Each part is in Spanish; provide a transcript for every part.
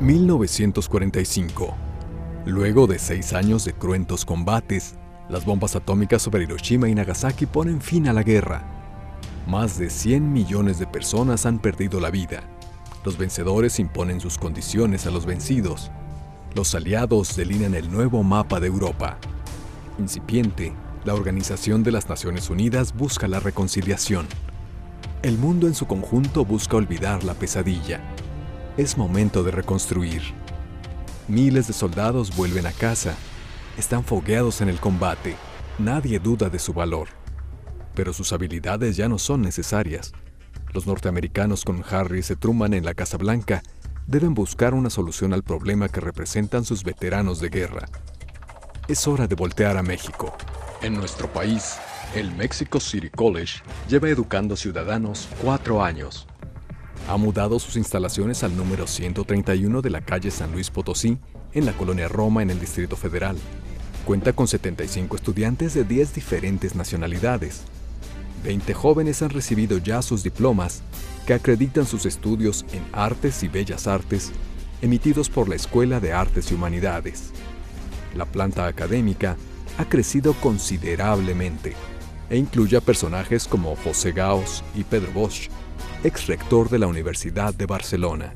1945. Luego de seis años de cruentos combates, las bombas atómicas sobre Hiroshima y Nagasaki ponen fin a la guerra. Más de 100 millones de personas han perdido la vida. Los vencedores imponen sus condiciones a los vencidos. Los aliados delinean el nuevo mapa de Europa. Incipiente, la Organización de las Naciones Unidas busca la reconciliación. El mundo en su conjunto busca olvidar la pesadilla. Es momento de reconstruir. Miles de soldados vuelven a casa. Están fogueados en el combate. Nadie duda de su valor. Pero sus habilidades ya no son necesarias. Los norteamericanos con Harris y Truman en la Casa Blanca deben buscar una solución al problema que representan sus veteranos de guerra. Es hora de voltear a México. En nuestro país, el Mexico City College lleva educando ciudadanos cuatro años ha mudado sus instalaciones al número 131 de la calle San Luis Potosí, en la colonia Roma, en el Distrito Federal. Cuenta con 75 estudiantes de 10 diferentes nacionalidades. 20 jóvenes han recibido ya sus diplomas que acreditan sus estudios en Artes y Bellas Artes emitidos por la Escuela de Artes y Humanidades. La planta académica ha crecido considerablemente e incluye a personajes como José Gaos y Pedro Bosch, ex rector de la Universidad de Barcelona.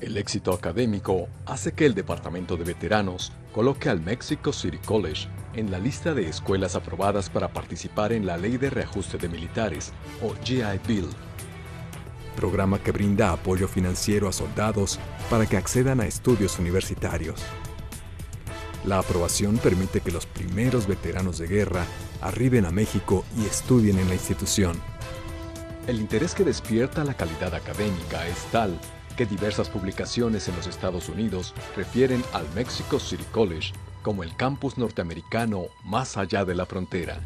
El éxito académico hace que el Departamento de Veteranos coloque al Mexico City College en la lista de escuelas aprobadas para participar en la Ley de Reajuste de Militares, o GI Bill, programa que brinda apoyo financiero a soldados para que accedan a estudios universitarios. La aprobación permite que los primeros veteranos de guerra arriben a México y estudien en la institución. El interés que despierta la calidad académica es tal que diversas publicaciones en los Estados Unidos refieren al Mexico City College como el campus norteamericano más allá de la frontera.